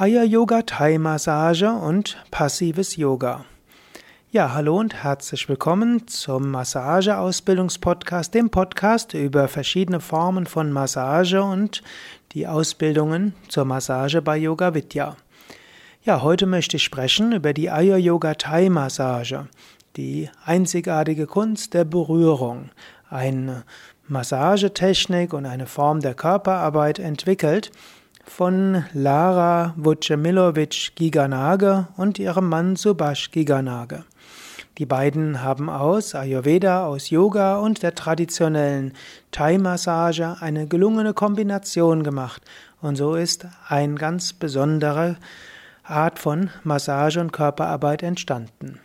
Aya Yoga Thai Massage und passives Yoga. Ja, hallo und herzlich willkommen zum Massageausbildungspodcast, dem Podcast über verschiedene Formen von Massage und die Ausbildungen zur Massage bei Yoga Vidya. Ja, heute möchte ich sprechen über die Aya Yoga Thai Massage, die einzigartige Kunst der Berührung, eine Massagetechnik und eine Form der Körperarbeit entwickelt, von Lara Vucemilovic Giganage und ihrem Mann Subhash Giganage. Die beiden haben aus Ayurveda, aus Yoga und der traditionellen Thai-Massage eine gelungene Kombination gemacht und so ist eine ganz besondere Art von Massage und Körperarbeit entstanden.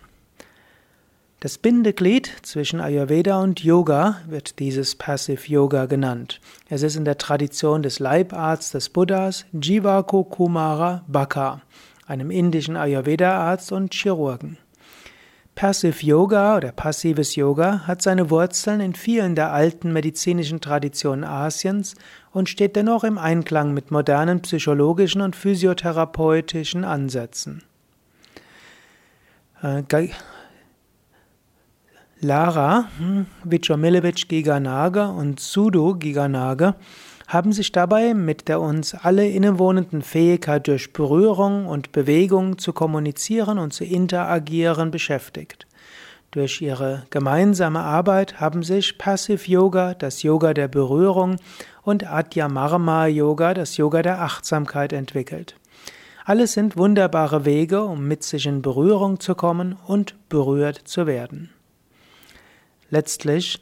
Das Bindeglied zwischen Ayurveda und Yoga wird dieses Passive Yoga genannt. Es ist in der Tradition des Leibarztes des Buddhas Jivako Kumara Bhakka, einem indischen Ayurveda-Arzt und Chirurgen. Passive Yoga oder passives Yoga hat seine Wurzeln in vielen der alten medizinischen Traditionen Asiens und steht dennoch im Einklang mit modernen psychologischen und physiotherapeutischen Ansätzen. Lara hm, Vichomilevich Giganage und Sudo Giganage haben sich dabei mit der uns alle innewohnenden Fähigkeit durch Berührung und Bewegung zu kommunizieren und zu interagieren beschäftigt. Durch ihre gemeinsame Arbeit haben sich Passive Yoga, das Yoga der Berührung, und Adyamarma Yoga, das Yoga der Achtsamkeit entwickelt. Alles sind wunderbare Wege, um mit sich in Berührung zu kommen und berührt zu werden. Letztlich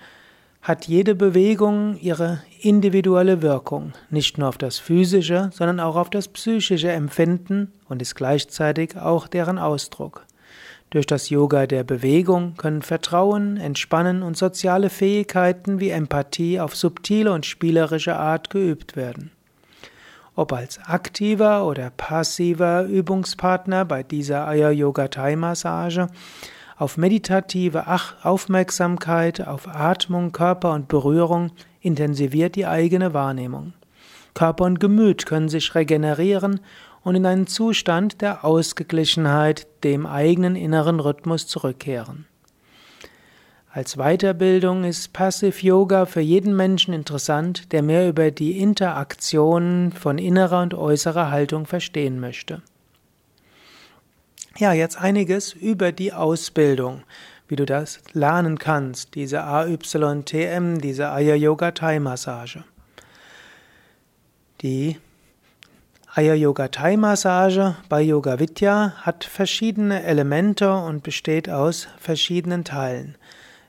hat jede Bewegung ihre individuelle Wirkung, nicht nur auf das physische, sondern auch auf das psychische Empfinden und ist gleichzeitig auch deren Ausdruck. Durch das Yoga der Bewegung können Vertrauen, Entspannen und soziale Fähigkeiten wie Empathie auf subtile und spielerische Art geübt werden. Ob als aktiver oder passiver Übungspartner bei dieser Aya Yoga Thai Massage auf meditative Aufmerksamkeit, auf Atmung, Körper und Berührung intensiviert die eigene Wahrnehmung. Körper und Gemüt können sich regenerieren und in einen Zustand der Ausgeglichenheit, dem eigenen inneren Rhythmus zurückkehren. Als Weiterbildung ist Passive Yoga für jeden Menschen interessant, der mehr über die Interaktion von innerer und äußerer Haltung verstehen möchte. Ja, jetzt einiges über die Ausbildung, wie du das lernen kannst, diese AYTM, diese Aya Yoga Thai Massage. Die Aya Yoga Thai Massage bei Yoga Vidya hat verschiedene Elemente und besteht aus verschiedenen Teilen.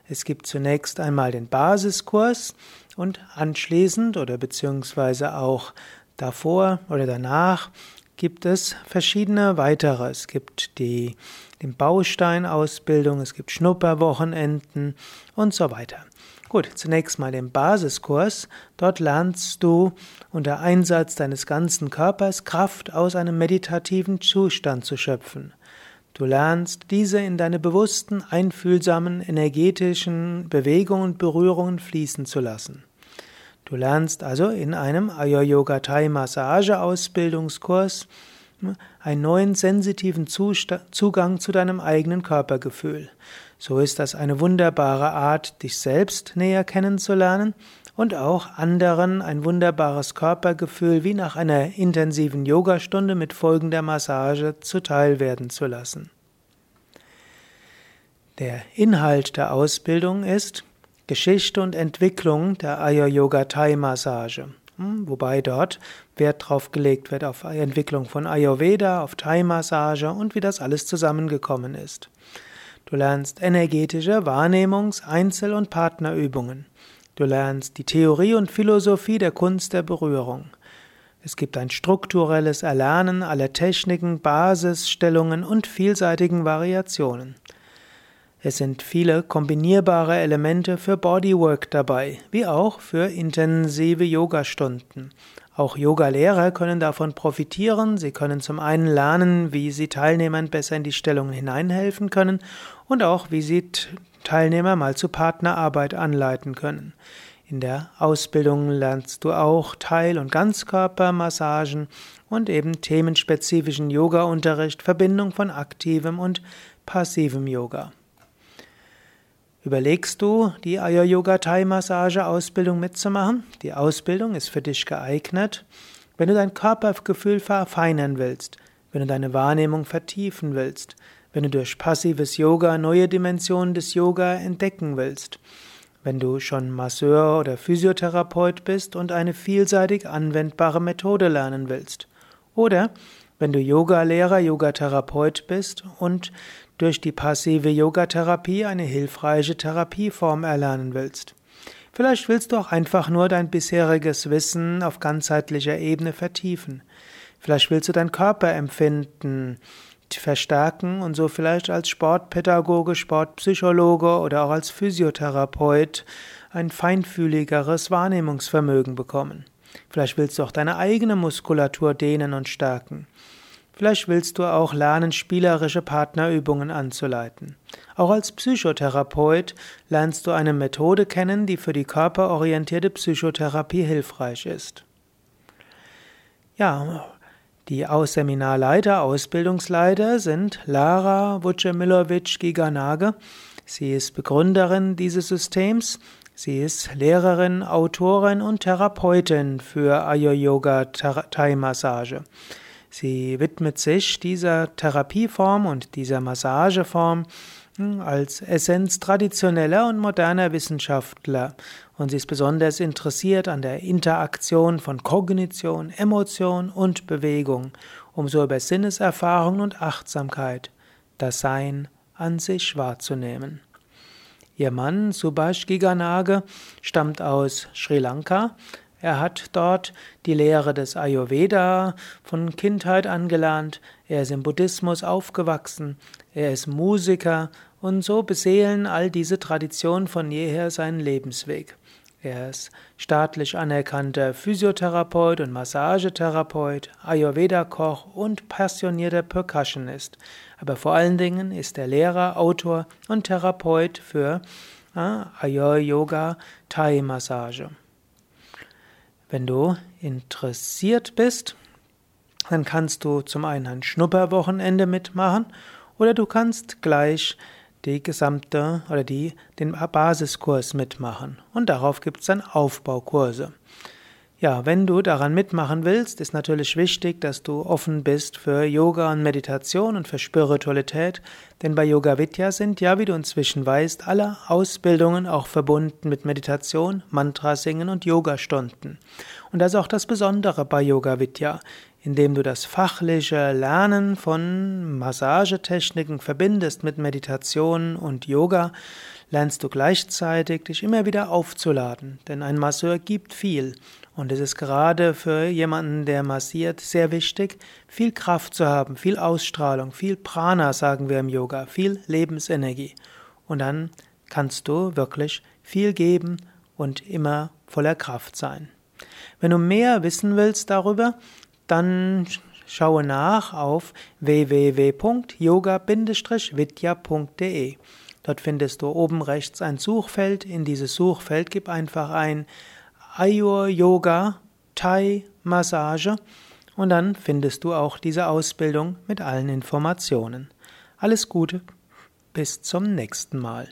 Es gibt zunächst einmal den Basiskurs und anschließend oder beziehungsweise auch davor oder danach gibt es verschiedene weitere. Es gibt die, die Bausteinausbildung, es gibt Schnupperwochenenden und so weiter. Gut, zunächst mal den Basiskurs. Dort lernst du unter Einsatz deines ganzen Körpers Kraft aus einem meditativen Zustand zu schöpfen. Du lernst diese in deine bewussten, einfühlsamen, energetischen Bewegungen und Berührungen fließen zu lassen. Du lernst also in einem Ayuryoga Thai Massage Ausbildungskurs hm, einen neuen sensitiven Zugang zu deinem eigenen Körpergefühl. So ist das eine wunderbare Art, dich selbst näher kennenzulernen und auch anderen ein wunderbares Körpergefühl wie nach einer intensiven Yogastunde mit folgender Massage zuteil werden zu lassen. Der Inhalt der Ausbildung ist Geschichte und Entwicklung der Ayuryoga Thai Massage. Hm, wobei dort Wert drauf gelegt wird auf Entwicklung von Ayurveda, auf Thai Massage und wie das alles zusammengekommen ist. Du lernst energetische Wahrnehmungs-, Einzel- und Partnerübungen. Du lernst die Theorie und Philosophie der Kunst der Berührung. Es gibt ein strukturelles Erlernen aller Techniken, Basisstellungen und vielseitigen Variationen. Es sind viele kombinierbare Elemente für Bodywork dabei, wie auch für intensive Yogastunden. Auch Yogalehrer können davon profitieren. Sie können zum einen lernen, wie sie Teilnehmern besser in die Stellungen hineinhelfen können und auch, wie sie Teilnehmer mal zu Partnerarbeit anleiten können. In der Ausbildung lernst du auch Teil- und Ganzkörpermassagen und eben themenspezifischen Yoga-Unterricht, Verbindung von aktivem und passivem Yoga. Überlegst du, die Ayur Yoga Thai Massage Ausbildung mitzumachen? Die Ausbildung ist für dich geeignet, wenn du dein Körpergefühl verfeinern willst, wenn du deine Wahrnehmung vertiefen willst, wenn du durch passives Yoga neue Dimensionen des Yoga entdecken willst, wenn du schon Masseur oder Physiotherapeut bist und eine vielseitig anwendbare Methode lernen willst, oder wenn du Yogalehrer, Yogatherapeut bist und durch die passive Yogatherapie eine hilfreiche Therapieform erlernen willst. Vielleicht willst du auch einfach nur dein bisheriges Wissen auf ganzheitlicher Ebene vertiefen. Vielleicht willst du dein Körperempfinden verstärken und so vielleicht als Sportpädagoge, Sportpsychologe oder auch als Physiotherapeut ein feinfühligeres Wahrnehmungsvermögen bekommen. Vielleicht willst du auch deine eigene Muskulatur dehnen und stärken. Vielleicht willst du auch lernen, spielerische Partnerübungen anzuleiten. Auch als Psychotherapeut lernst du eine Methode kennen, die für die körperorientierte Psychotherapie hilfreich ist. Ja, die Seminarleiter, Ausbildungsleiter sind Lara Vucemilovic-Giganage. Sie ist Begründerin dieses Systems. Sie ist Lehrerin, Autorin und Therapeutin für Ayurveda Thai Massage. Sie widmet sich dieser Therapieform und dieser Massageform hm, als Essenz traditioneller und moderner Wissenschaftler und sie ist besonders interessiert an der Interaktion von Kognition, Emotion und Bewegung, um so über Sinneserfahrung und Achtsamkeit das Sein an sich wahrzunehmen. Ihr Mann Subhash Giganage stammt aus Sri Lanka. Er hat dort die Lehre des Ayurveda von Kindheit angelernt, er ist im Buddhismus aufgewachsen, er ist Musiker und so beseelen all diese Traditionen von jeher seinen Lebensweg. Er ist staatlich anerkannter Physiotherapeut und Massagetherapeut, Ayurveda-Koch und passionierter Percussionist. Aber vor allen Dingen ist er Lehrer, Autor und Therapeut für äh, Ayur-Yoga, Thai-Massage. Wenn du interessiert bist, dann kannst du zum einen ein Schnupperwochenende mitmachen oder du kannst gleich die gesamte oder die, den Basiskurs mitmachen. Und darauf gibt es dann Aufbaukurse. Ja, wenn du daran mitmachen willst, ist natürlich wichtig, dass du offen bist für Yoga und Meditation und für Spiritualität, denn bei Yoga Vidya sind ja, wie du inzwischen weißt, alle Ausbildungen auch verbunden mit Meditation, Mantra singen und Yogastunden. Und das ist auch das Besondere bei Yoga Vidya, indem du das fachliche Lernen von Massagetechniken verbindest mit Meditation und Yoga, lernst du gleichzeitig dich immer wieder aufzuladen, denn ein Masseur gibt viel und es ist gerade für jemanden, der massiert, sehr wichtig, viel Kraft zu haben, viel Ausstrahlung, viel Prana, sagen wir im Yoga, viel Lebensenergie. Und dann kannst du wirklich viel geben und immer voller Kraft sein. Wenn du mehr wissen willst darüber, dann schaue nach auf www.yoga-vidya.de. Dort findest du oben rechts ein Suchfeld. In dieses Suchfeld gib einfach ein Ayur Yoga, Thai Massage und dann findest du auch diese Ausbildung mit allen Informationen. Alles Gute, bis zum nächsten Mal.